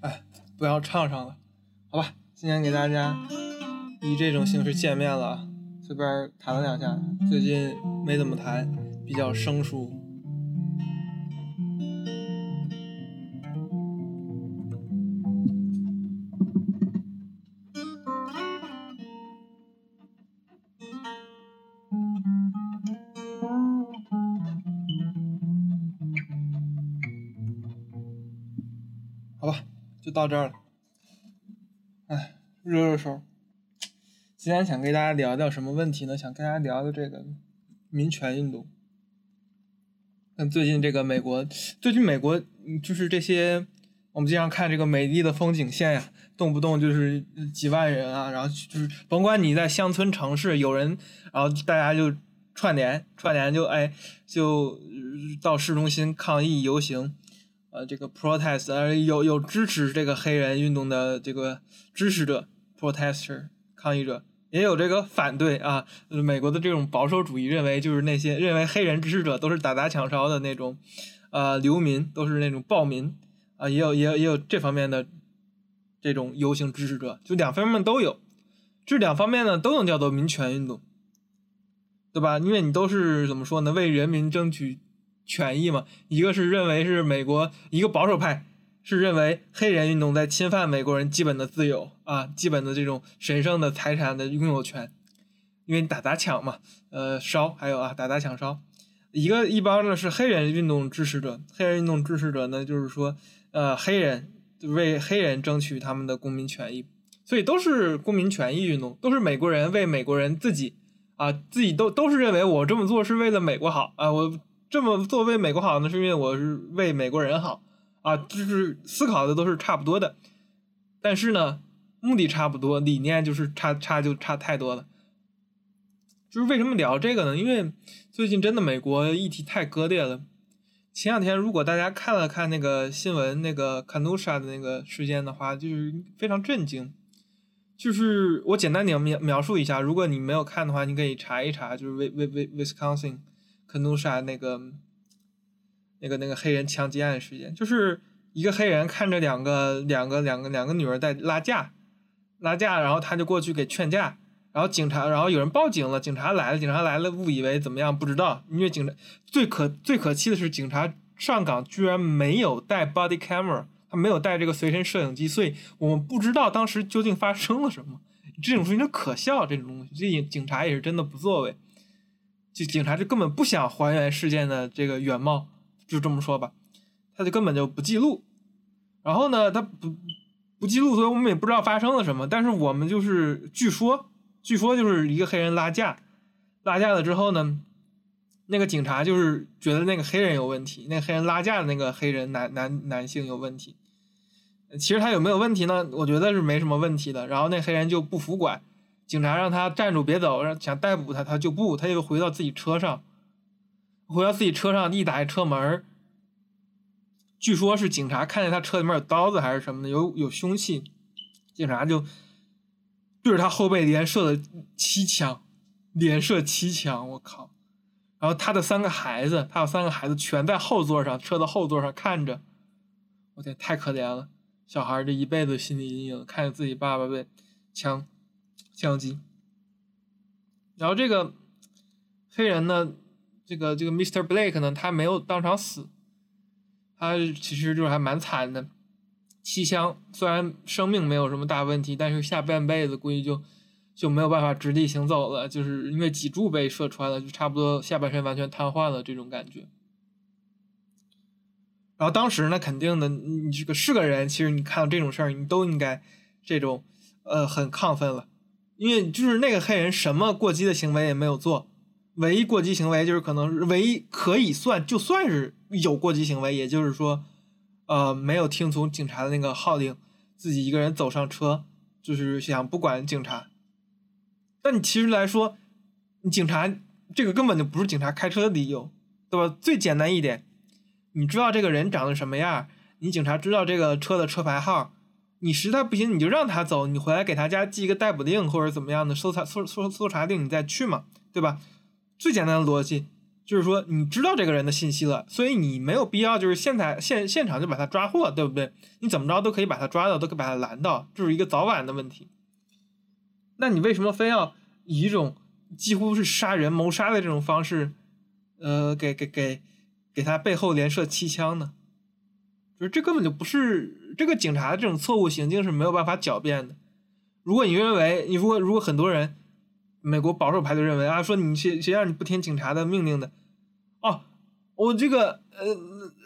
哎，不要唱上了，好吧？今天给大家以这种形式见面了，随便弹了两下，最近没怎么弹，比较生疏。好吧，就到这儿了。哎，热热手。今天想跟大家聊聊什么问题呢？想跟大家聊聊这个民权运动。那最近这个美国，最近美国就是这些，我们经常看这个美丽的风景线呀，动不动就是几万人啊，然后就是甭管你在乡村城市，有人，然后大家就串联串联就哎就到市中心抗议游行。呃，这个 protest，呃，有有支持这个黑人运动的这个支持者 protester 抗议者，也有这个反对啊。美国的这种保守主义认为，就是那些认为黑人支持者都是打砸抢烧的那种，呃，流民，都是那种暴民啊，也有也有也有这方面的这种游行支持者，就两方面都有，这两方面呢都能叫做民权运动，对吧？因为你都是怎么说呢，为人民争取。权益嘛，一个是认为是美国一个保守派是认为黑人运动在侵犯美国人基本的自由啊，基本的这种神圣的财产的拥有权，因为打砸抢嘛，呃烧还有啊打砸抢烧，一个一帮呢是黑人运动支持者，黑人运动支持者呢就是说呃黑人为黑人争取他们的公民权益，所以都是公民权益运动，都是美国人为美国人自己啊自己都都是认为我这么做是为了美国好啊我。这么做为美国好呢，是因为我是为美国人好啊，就是思考的都是差不多的，但是呢，目的差不多，理念就是差差就差太多了。就是为什么聊这个呢？因为最近真的美国议题太割裂了。前两天如果大家看了看那个新闻，那个 Kanusha 的那个事件的话，就是非常震惊。就是我简单点描描述一下，如果你没有看的话，你可以查一查，就是威威威 Wisconsin。肯努莎那个、那个、那个黑人枪击案事件，就是一个黑人看着两个、两个、两个、两个女儿在拉架，拉架，然后他就过去给劝架，然后警察，然后有人报警了，警察来了，警察来了，误以为怎么样，不知道，因为警察最可最可气的是，警察上岗居然没有带 body camera，他没有带这个随身摄影机，所以我们不知道当时究竟发生了什么，这种事情就可笑，这种东西，这警警察也是真的不作为。就警察就根本不想还原事件的这个原貌，就这么说吧，他就根本就不记录，然后呢，他不不记录，所以我们也不知道发生了什么。但是我们就是据说，据说就是一个黑人拉架，拉架了之后呢，那个警察就是觉得那个黑人有问题，那黑人拉架的那个黑人男男男性有问题。其实他有没有问题呢？我觉得是没什么问题的。然后那黑人就不服管。警察让他站住，别走，想逮捕他，他就不，他又回到自己车上，回到自己车上，一打开车门，据说是警察看见他车里面有刀子还是什么的，有有凶器，警察就对着他后背连射了七枪，连射七枪，我靠！然后他的三个孩子，他有三个孩子全在后座上，车的后座上看着，我天，太可怜了，小孩这一辈子心理阴影，看着自己爸爸被枪。枪击，然后这个黑人呢，这个这个 Mr. Blake 呢，他没有当场死，他其实就是还蛮惨的，七枪，虽然生命没有什么大问题，但是下半辈子估计就就没有办法直立行走了，就是因为脊柱被射穿了，就差不多下半身完全瘫痪了这种感觉。然后当时呢，肯定的，你这个是个人，其实你看到这种事儿，你都应该这种呃很亢奋了。因为就是那个黑人什么过激的行为也没有做，唯一过激行为就是可能唯一可以算就算是有过激行为，也就是说，呃，没有听从警察的那个号令，自己一个人走上车，就是想不管警察。但你其实来说，你警察这个根本就不是警察开车的理由，对吧？最简单一点，你知道这个人长得什么样，你警察知道这个车的车牌号，你实在不行你就让他走，你回来给他家寄一个逮捕令或者怎么样的搜查搜搜搜查令，你再去嘛，对吧？最简单的逻辑就是说，你知道这个人的信息了，所以你没有必要就是现在现现场就把他抓获，对不对？你怎么着都可以把他抓到，都可以把他拦到，这是一个早晚的问题。那你为什么非要以一种几乎是杀人谋杀的这种方式，呃，给给给给他背后连射七枪呢？就是这根本就不是这个警察的这种错误行径是没有办法狡辩的。如果你认为你如果如果很多人，美国保守派就认为啊，说你谁谁让你不听警察的命令的？哦，我这个呃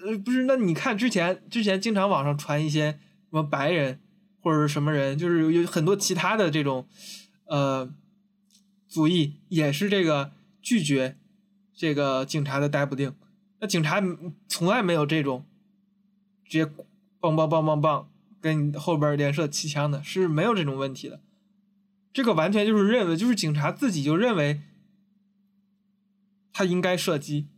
呃不是，那你看之前之前经常网上传一些什么白人或者是什么人，就是有很多其他的这种。呃，族裔也是这个拒绝这个警察的逮捕令，那警察从来没有这种直接梆梆梆梆梆跟后边连射气枪的，是没有这种问题的。这个完全就是认为，就是警察自己就认为他应该射击，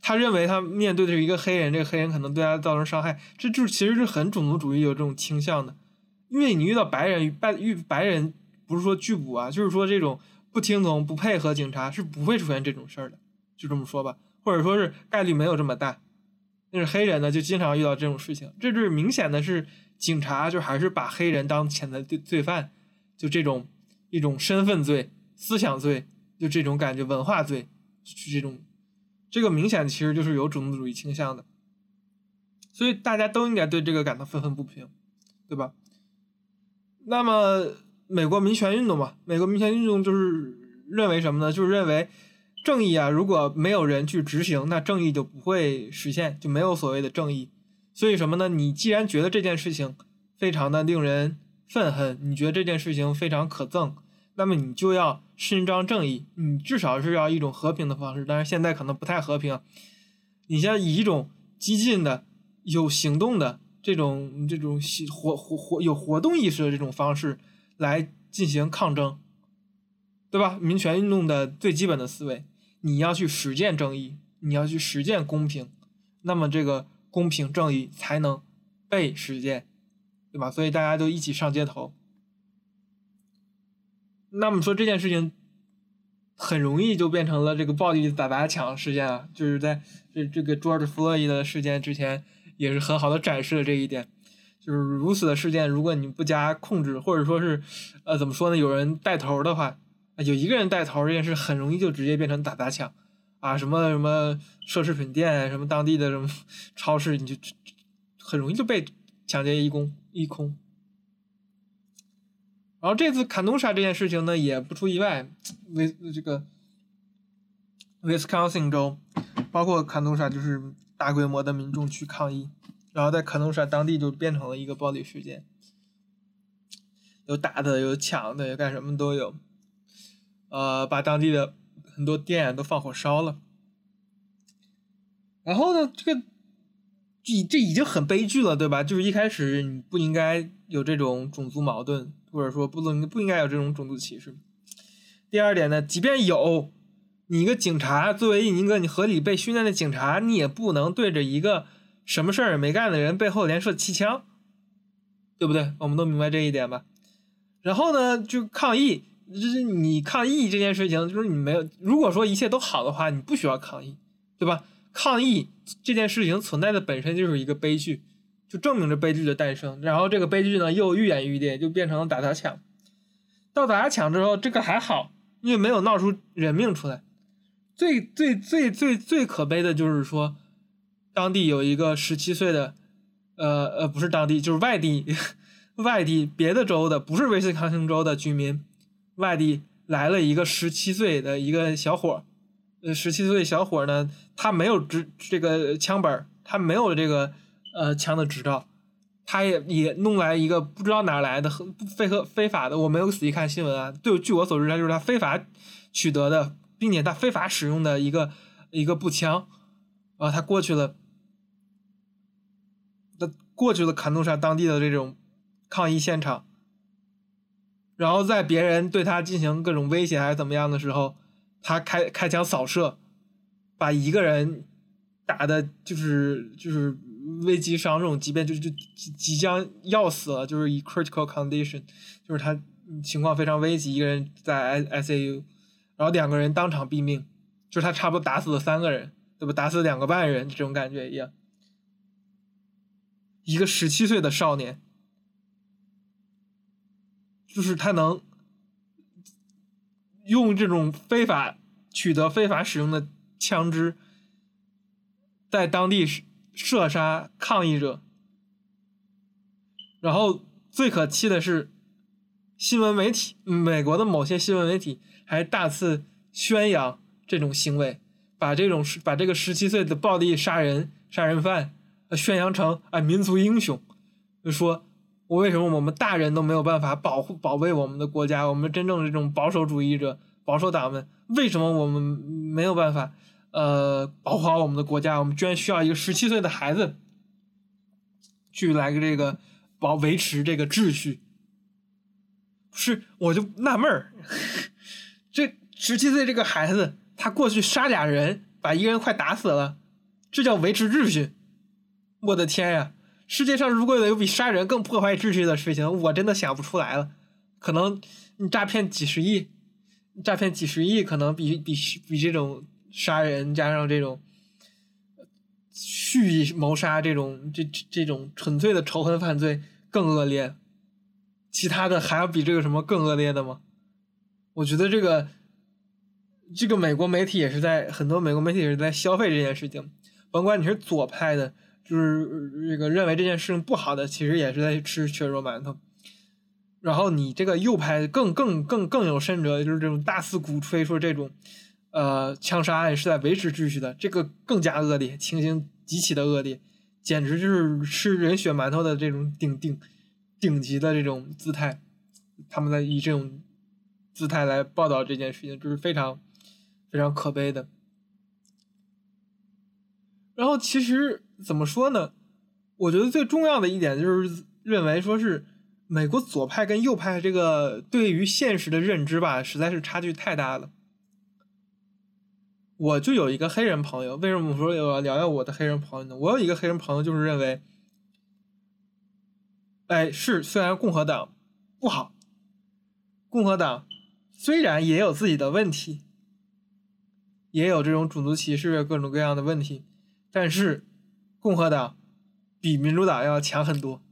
他认为他面对的是一个黑人，这个黑人可能对他造成伤害，这就是其实是很种族主义有这种倾向的，因为你遇到白人白遇白人。不是说拒捕啊，就是说这种不听从、不配合警察是不会出现这种事儿的，就这么说吧，或者说是概率没有这么大。但是黑人呢，就经常遇到这种事情，这就是明显的是警察就还是把黑人当潜在罪罪犯，就这种一种身份罪、思想罪，就这种感觉文化罪，是这种这个明显其实就是有种族主义倾向的，所以大家都应该对这个感到愤愤不平，对吧？那么。美国民权运动嘛，美国民权运动就是认为什么呢？就是认为正义啊，如果没有人去执行，那正义就不会实现，就没有所谓的正义。所以什么呢？你既然觉得这件事情非常的令人愤恨，你觉得这件事情非常可憎，那么你就要伸张正义，你至少是要一种和平的方式。但是现在可能不太和平，你像以一种激进的、有行动的这种、这种活活活有活动意识的这种方式。来进行抗争，对吧？民权运动的最基本的思维，你要去实践正义，你要去实践公平，那么这个公平正义才能被实践，对吧？所以大家都一起上街头。那么说这件事情很容易就变成了这个暴力打砸抢事件啊，就是在这这个 George Floyd 的事件之前，也是很好的展示了这一点。就是如此的事件，如果你不加控制，或者说是，呃，怎么说呢？有人带头的话，有一个人带头，这件事很容易就直接变成打砸抢，啊，什么什么奢侈品店，什么当地的什么超市，你就很容易就被抢劫一空一空。然后这次坎通莎这件事情呢，也不出意外，威这个 Wisconsin 州，包括坎通莎，就是大规模的民众去抗议。然后在可能是当地就变成了一个暴力事件，有打的，有抢的，有干什么都有，呃，把当地的很多店都放火烧了。然后呢，这个这这已经很悲剧了，对吧？就是一开始你不应该有这种种族矛盾，或者说不能不应该有这种种族歧视。第二点呢，即便有，你一个警察作为一个你合理被训练的警察，你也不能对着一个。什么事儿也没干的人背后连射气枪，对不对？我们都明白这一点吧。然后呢，就抗议，就是你抗议这件事情，就是你没有。如果说一切都好的话，你不需要抗议，对吧？抗议这件事情存在的本身就是一个悲剧，就证明着悲剧的诞生。然后这个悲剧呢，又愈演愈烈，就变成了打砸抢。到打砸抢之后，这个还好，因为没有闹出人命出来。最最最最最可悲的就是说。当地有一个十七岁的，呃呃，不是当地，就是外地，外地别的州的，不是威斯康星州的居民，外地来了一个十七岁的一个小伙呃，十七岁小伙呢，他没有执这个枪本他没有这个呃枪的执照，他也也弄来一个不知道哪来的非和非法的，我没有仔细看新闻啊，对，据我所知，他就是他非法取得的，并且他非法使用的一个一个步枪，然后他过去了。他过去了坎通莎当地的这种抗议现场，然后在别人对他进行各种威胁还是怎么样的时候，他开开枪扫射，把一个人打的就是就是危机伤重，即便就就即即将要死了，就是以 critical condition，就是他情况非常危急，一个人在 S A U，然后两个人当场毙命，就是他差不多打死了三个人，对吧？打死两个半人，这种感觉一样。一个十七岁的少年，就是他能。用这种非法取得、非法使用的枪支，在当地射杀抗议者，然后最可气的是，新闻媒体，美国的某些新闻媒体还大肆宣扬这种行为，把这种把这个十七岁的暴力杀人杀人犯宣扬成啊民族英雄，就说。我为什么我们大人都没有办法保护保卫我们的国家？我们真正的这种保守主义者、保守党们，为什么我们没有办法呃保护好我们的国家？我们居然需要一个十七岁的孩子去来个这个保维持这个秩序？是，我就纳闷儿，这十七岁这个孩子，他过去杀俩人，把一个人快打死了，这叫维持秩序？我的天呀！世界上如果有比杀人更破坏秩序的事情，我真的想不出来了。可能你诈骗几十亿，诈骗几十亿，可能比比比这种杀人加上这种蓄意谋杀这种这这种纯粹的仇恨犯罪更恶劣。其他的还要比这个什么更恶劣的吗？我觉得这个这个美国媒体也是在很多美国媒体也是在消费这件事情，甭管你是左派的。就是这个认为这件事情不好的，其实也是在吃血肉馒头。然后你这个右派更更更更有甚者，就是这种大肆鼓吹说这种，呃，枪杀案是在维持秩序的，这个更加恶劣，情形极其的恶劣，简直就是吃人血馒头的这种顶顶顶级的这种姿态。他们在以这种姿态来报道这件事情，就是非常非常可悲的。然后其实。怎么说呢？我觉得最重要的一点就是认为说是美国左派跟右派这个对于现实的认知吧，实在是差距太大了。我就有一个黑人朋友，为什么说要聊聊我的黑人朋友呢？我有一个黑人朋友，就是认为，哎，是虽然共和党不好，共和党虽然也有自己的问题，也有这种种族歧视各种各样的问题，但是。共和党比民主党要强很多，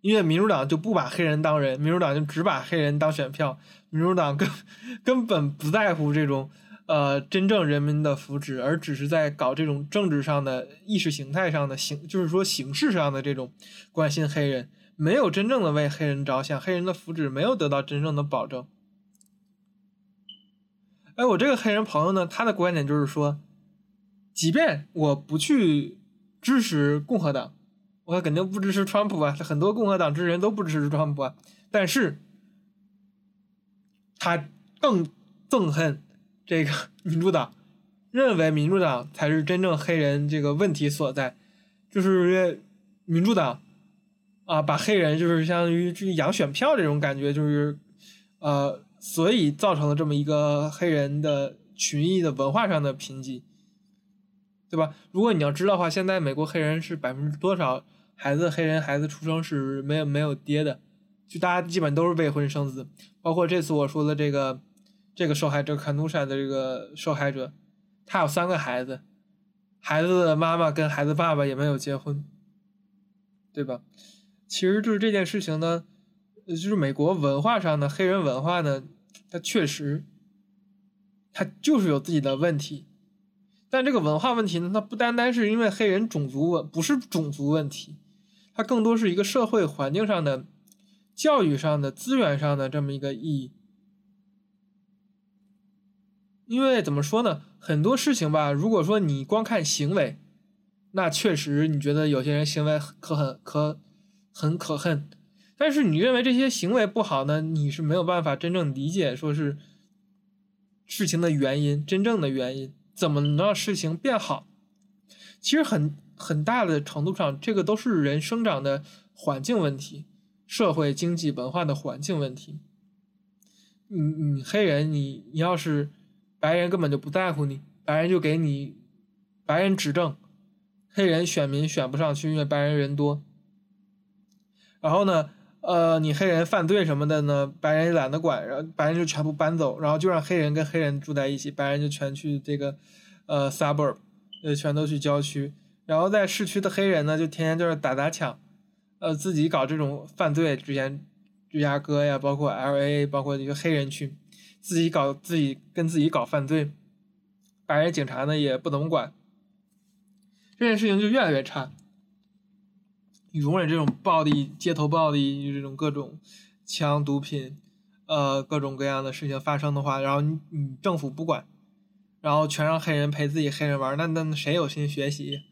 因为民主党就不把黑人当人，民主党就只把黑人当选票，民主党根根本不在乎这种呃真正人民的福祉，而只是在搞这种政治上的、意识形态上的形，就是说形式上的这种关心黑人，没有真正的为黑人着想，黑人的福祉没有得到真正的保证。哎，我这个黑人朋友呢，他的观点就是说，即便我不去。支持共和党，我肯定不支持川普啊！很多共和党支持人都不支持川普啊。但是，他更憎恨这个民主党，认为民主党才是真正黑人这个问题所在，就是民主党啊，把黑人就是相当于去养选票这种感觉，就是呃，所以造成了这么一个黑人的群裔的文化上的贫瘠。对吧？如果你要知道的话，现在美国黑人是百分之多少孩子黑人孩子出生是没有没有爹的，就大家基本都是未婚生子。包括这次我说的这个这个受害者坎努山的这个受害者，他有三个孩子，孩子的妈妈跟孩子爸爸也没有结婚，对吧？其实就是这件事情呢，就是美国文化上的黑人文化呢，它确实，它就是有自己的问题。但这个文化问题呢，它不单单是因为黑人种族问，不是种族问题，它更多是一个社会环境上的、教育上的、资源上的这么一个意义。因为怎么说呢，很多事情吧，如果说你光看行为，那确实你觉得有些人行为可很可很可恨，但是你认为这些行为不好呢，你是没有办法真正理解说是事情的原因，真正的原因。怎么能让事情变好？其实很很大的程度上，这个都是人生长的环境问题，社会、经济、文化的环境问题。你你黑人，你你要是白人根本就不在乎你，白人就给你白人执政，黑人选民选不上去，因为白人人多。然后呢，呃，你黑人犯罪什么的呢，白人也懒得管，然后白人就全部搬走，然后就让黑人跟黑人住在一起，白人就全去这个呃 suburb，呃，全都去郊区。然后在市区的黑人呢，就天天就是打打抢，呃，自己搞这种犯罪，之前芝加哥呀，包括 L A，包括一个黑人区，自己搞自己跟自己搞犯罪，白人警察呢也不怎么管，这件事情就越来越差。容忍这种暴力、街头暴力，这种各种枪、毒品，呃，各种各样的事情发生的话，然后你你政府不管，然后全让黑人陪自己黑人玩，那那谁有心学习？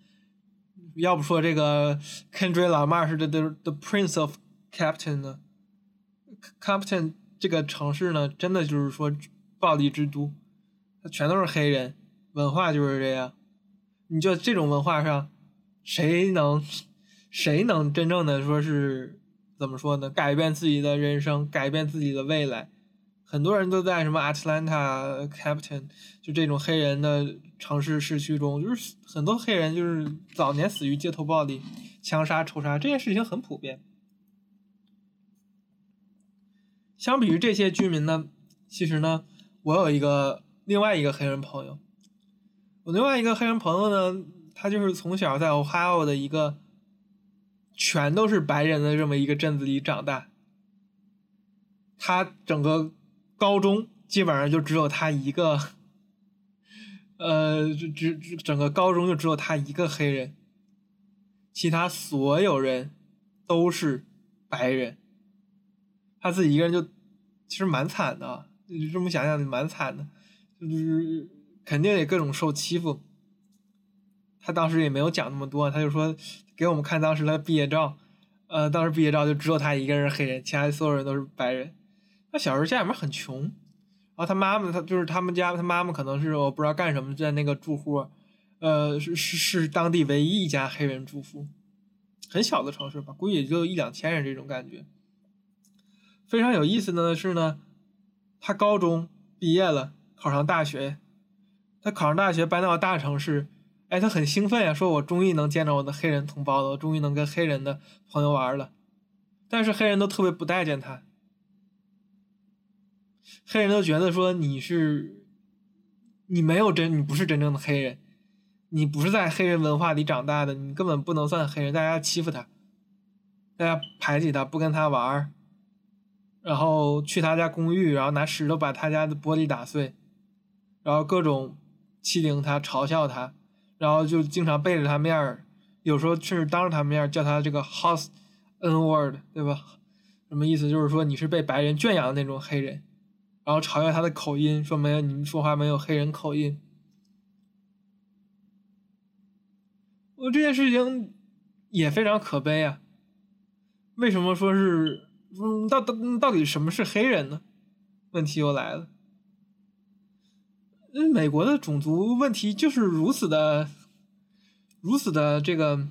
要不说这个 Kendrick Lamar 是 the the Prince of Captain 呢，Captain 这个城市呢，真的就是说暴力之都，它全都是黑人，文化就是这样。你就这种文化上，谁能谁能真正的说是怎么说呢？改变自己的人生，改变自己的未来？很多人都在什么 Atlanta Captain，就这种黑人的城市市区中，就是很多黑人就是早年死于街头暴力、枪杀、仇杀，这件事情很普遍。相比于这些居民呢，其实呢，我有一个另外一个黑人朋友，我另外一个黑人朋友呢，他就是从小在 Ohio 的一个全都是白人的这么一个镇子里长大，他整个。高中基本上就只有他一个，呃，只只整个高中就只有他一个黑人，其他所有人都是白人，他自己一个人就其实蛮惨的，就这么想想蛮惨的，就是肯定也各种受欺负。他当时也没有讲那么多，他就说给我们看当时的毕业照，呃，当时毕业照就只有他一个人黑人，其他所有人都是白人。他小时候家里面很穷，然后他妈妈，他就是他们家，他妈妈可能是我不知道干什么，在那个住户，呃，是是是当地唯一一家黑人住户，很小的城市吧，估计也就一两千人这种感觉。非常有意思的是呢，他高中毕业了，考上大学，他考上大学搬到大城市，哎，他很兴奋呀，说我终于能见着我的黑人同胞了，我终于能跟黑人的朋友玩了，但是黑人都特别不待见他。黑人都觉得说你是，你没有真，你不是真正的黑人，你不是在黑人文化里长大的，你根本不能算黑人。大家欺负他，大家排挤他，不跟他玩儿，然后去他家公寓，然后拿石头把他家的玻璃打碎，然后各种欺凌他、嘲笑他，然后就经常背着他面儿，有时候甚至当着他面叫他这个 house n word，对吧？什么意思？就是说你是被白人圈养的那种黑人。然后嘲笑他的口音，说没有你们说话没有黑人口音。我这件事情也非常可悲啊！为什么说是嗯，到到到底什么是黑人呢？问题又来了。嗯，美国的种族问题就是如此的，如此的这个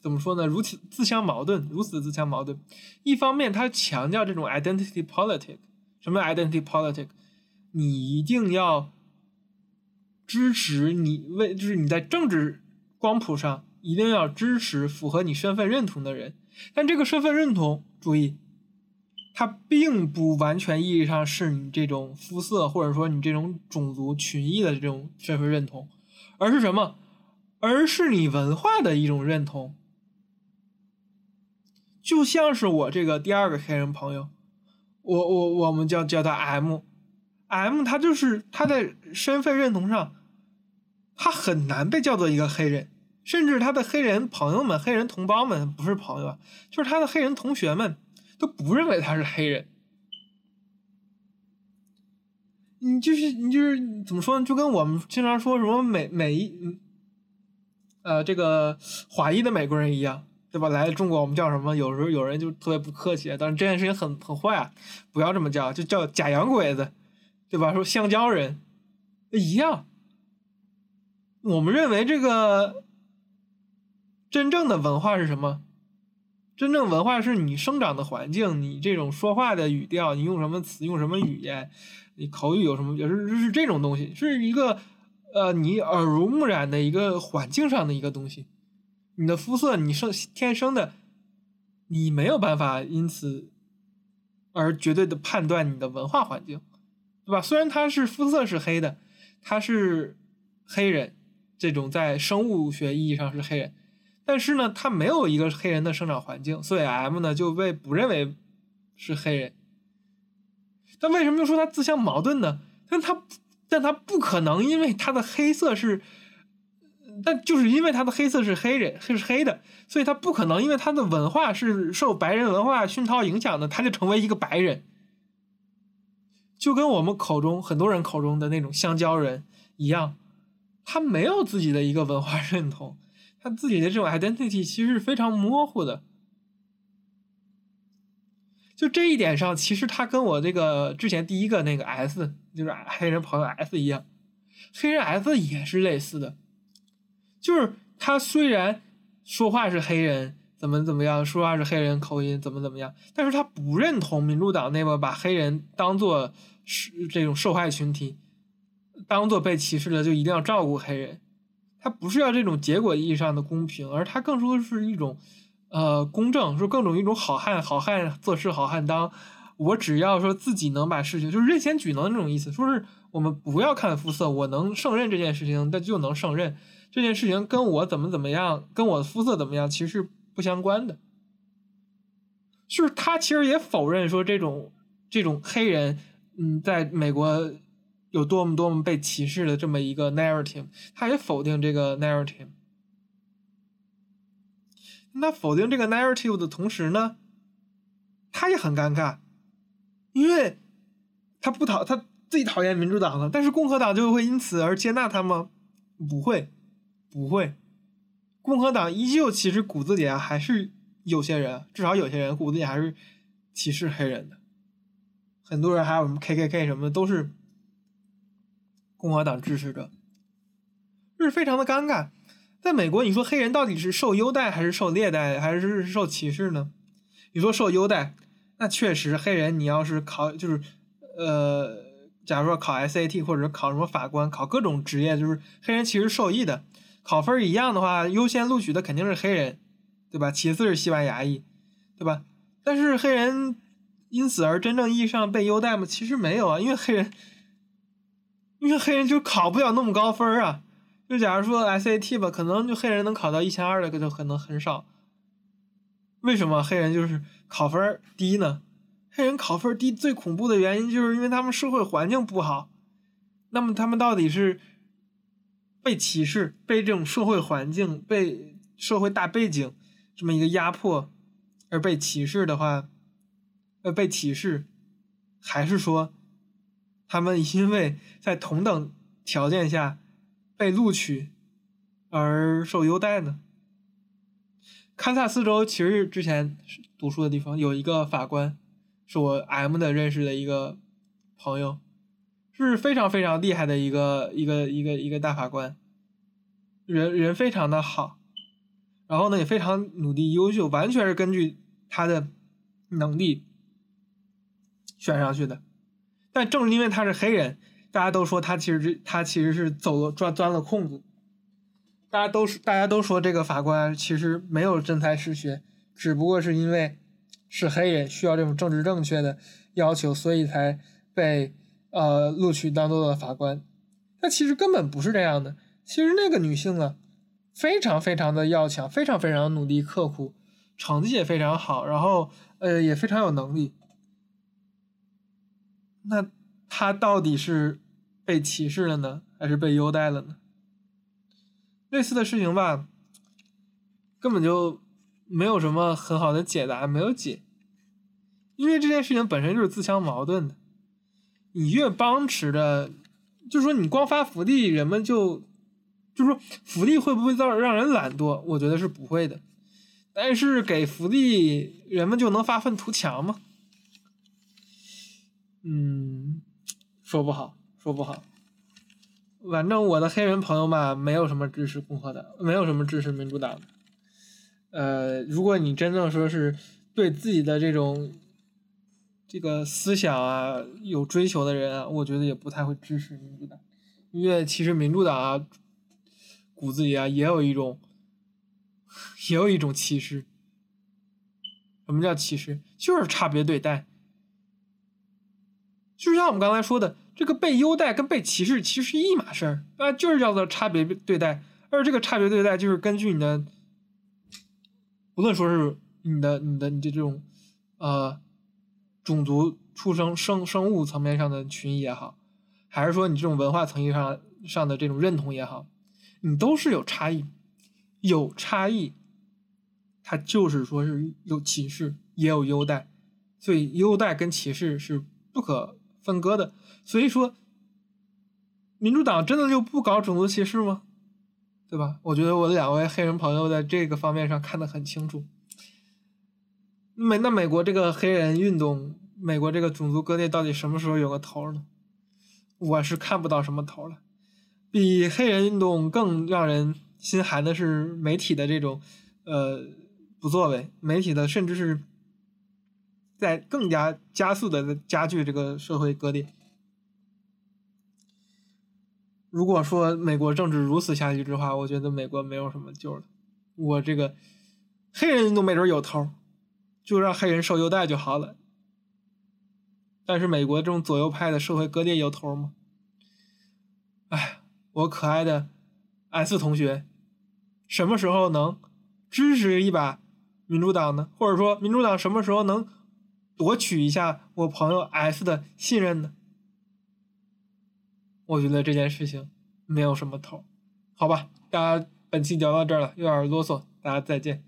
怎么说呢？如此自相矛盾，如此自相矛盾。一方面，他强调这种 identity politics。什么 identity politics？你一定要支持你为，就是你在政治光谱上一定要支持符合你身份认同的人。但这个身份认同，注意，它并不完全意义上是你这种肤色或者说你这种种族群裔的这种身份认同，而是什么？而是你文化的一种认同。就像是我这个第二个黑人朋友。我我我们叫叫他 M，M 他就是他在身份认同上，他很难被叫做一个黑人，甚至他的黑人朋友们、黑人同胞们不是朋友啊，就是他的黑人同学们都不认为他是黑人。你就是你就是怎么说呢？就跟我们经常说什么美美，呃，这个华裔的美国人一样。对吧？来中国我们叫什么？有时候有人就特别不客气，但是这件事情很很坏啊，不要这么叫，就叫假洋鬼子，对吧？说香蕉人一样。我们认为这个真正的文化是什么？真正文化是你生长的环境，你这种说话的语调，你用什么词，用什么语言，你口语有什么，也是是这种东西，是一个呃你耳濡目染的一个环境上的一个东西。你的肤色，你生天生的，你没有办法因此而绝对的判断你的文化环境，对吧？虽然他是肤色是黑的，他是黑人，这种在生物学意义上是黑人，但是呢，他没有一个黑人的生长环境，所以 M 呢就被不认为是黑人。但为什么又说他自相矛盾呢？但他但他不可能，因为他的黑色是。但就是因为他的黑色是黑人，是黑的，所以他不可能因为他的文化是受白人文化熏陶影响的，他就成为一个白人。就跟我们口中很多人口中的那种香蕉人一样，他没有自己的一个文化认同，他自己的这种 identity 其实是非常模糊的。就这一点上，其实他跟我这个之前第一个那个 S，就是黑人朋友 S 一样，黑人 S 也是类似的。就是他虽然说话是黑人，怎么怎么样，说话是黑人口音，怎么怎么样，但是他不认同民主党那边把黑人当做是这种受害群体，当做被歧视的就一定要照顾黑人，他不是要这种结果意义上的公平，而他更说的是一种呃公正，说各种一种好汉好汉做事好汉当，我只要说自己能把事情就是任贤举能那种意思，说是我们不要看肤色，我能胜任这件事情，那就能胜任。这件事情跟我怎么怎么样，跟我的肤色怎么样，其实不相关的。就是他其实也否认说这种这种黑人，嗯，在美国有多么多么被歧视的这么一个 narrative，他也否定这个 narrative。那否定这个 narrative 的同时呢，他也很尴尬，因为他不讨他最讨厌民主党了，但是共和党就会因此而接纳他吗？不会。不会，共和党依旧其实骨子里啊还是有些人，至少有些人骨子里还是歧视黑人的。很多人还有什么 K K K 什么的都是共和党支持者，就是非常的尴尬。在美国，你说黑人到底是受优待还是受劣待，还是受歧视呢？你说受优待，那确实黑人你要是考就是呃，假如说考 S A T 或者考什么法官，考各种职业，就是黑人其实受益的。考分一样的话，优先录取的肯定是黑人，对吧？其次是西班牙裔，对吧？但是黑人因此而真正意义上被优待吗？其实没有啊，因为黑人，因为黑人就考不了那么高分啊。就假如说 SAT 吧，可能就黑人能考到一千二的就可能很少。为什么黑人就是考分低呢？黑人考分低最恐怖的原因就是因为他们社会环境不好。那么他们到底是？被歧视，被这种社会环境、被社会大背景这么一个压迫而被歧视的话，呃，被歧视，还是说他们因为在同等条件下被录取而受优待呢？堪萨斯州其实之前读书的地方有一个法官，是我 M 的认识的一个朋友。是非常非常厉害的一个一个一个一个大法官，人人非常的好，然后呢也非常努力优秀，完全是根据他的能力选上去的。但正是因为他是黑人，大家都说他其实他其实是走了钻钻了空子。大家都是大家都说这个法官其实没有真才实学，只不过是因为是黑人需要这种政治正确的要求，所以才被。呃，录取当做了法官，那其实根本不是这样的。其实那个女性啊，非常非常的要强，非常非常努力刻苦，成绩也非常好，然后呃也非常有能力。那他到底是被歧视了呢，还是被优待了呢？类似的事情吧，根本就没有什么很好的解答，没有解，因为这件事情本身就是自相矛盾的。你越帮持着，就是说你光发福利，人们就，就是说福利会不会造让人懒惰？我觉得是不会的。但是给福利，人们就能发愤图强吗？嗯，说不好，说不好。反正我的黑人朋友嘛，没有什么支持共和党，没有什么支持民主党的。呃，如果你真正说是对自己的这种。这个思想啊有追求的人啊，我觉得也不太会支持民主党，因为其实民主党啊骨子里啊也有一种 也有一种歧视。什么叫歧视？就是差别对待。就像我们刚才说的，这个被优待跟被歧视其实是一码事儿啊，就是叫做差别对待。而这个差别对待就是根据你的，不论说是你的、你的、你的这种，呃，种族、出生、生生物层面上的群也好，还是说你这种文化层面上上的这种认同也好，你都是有差异，有差异，它就是说是有歧视，也有优待，所以优待跟歧视是不可。分割的，所以说，民主党真的就不搞种族歧视吗？对吧？我觉得我的两位黑人朋友在这个方面上看得很清楚。美那美国这个黑人运动，美国这个种族割裂到底什么时候有个头呢？我是看不到什么头了。比黑人运动更让人心寒的是媒体的这种呃不作为，媒体的甚至是。在更加加速的加剧这个社会割裂。如果说美国政治如此下去的话，我觉得美国没有什么救了。我这个黑人都没准有头，就让黑人受优待就好了。但是美国这种左右派的社会割裂有头吗？哎，我可爱的 S 同学，什么时候能支持一把民主党呢？或者说民主党什么时候能？夺取一下我朋友 S 的信任呢？我觉得这件事情没有什么头，好吧，大家本期聊到这儿了，有点啰嗦，大家再见。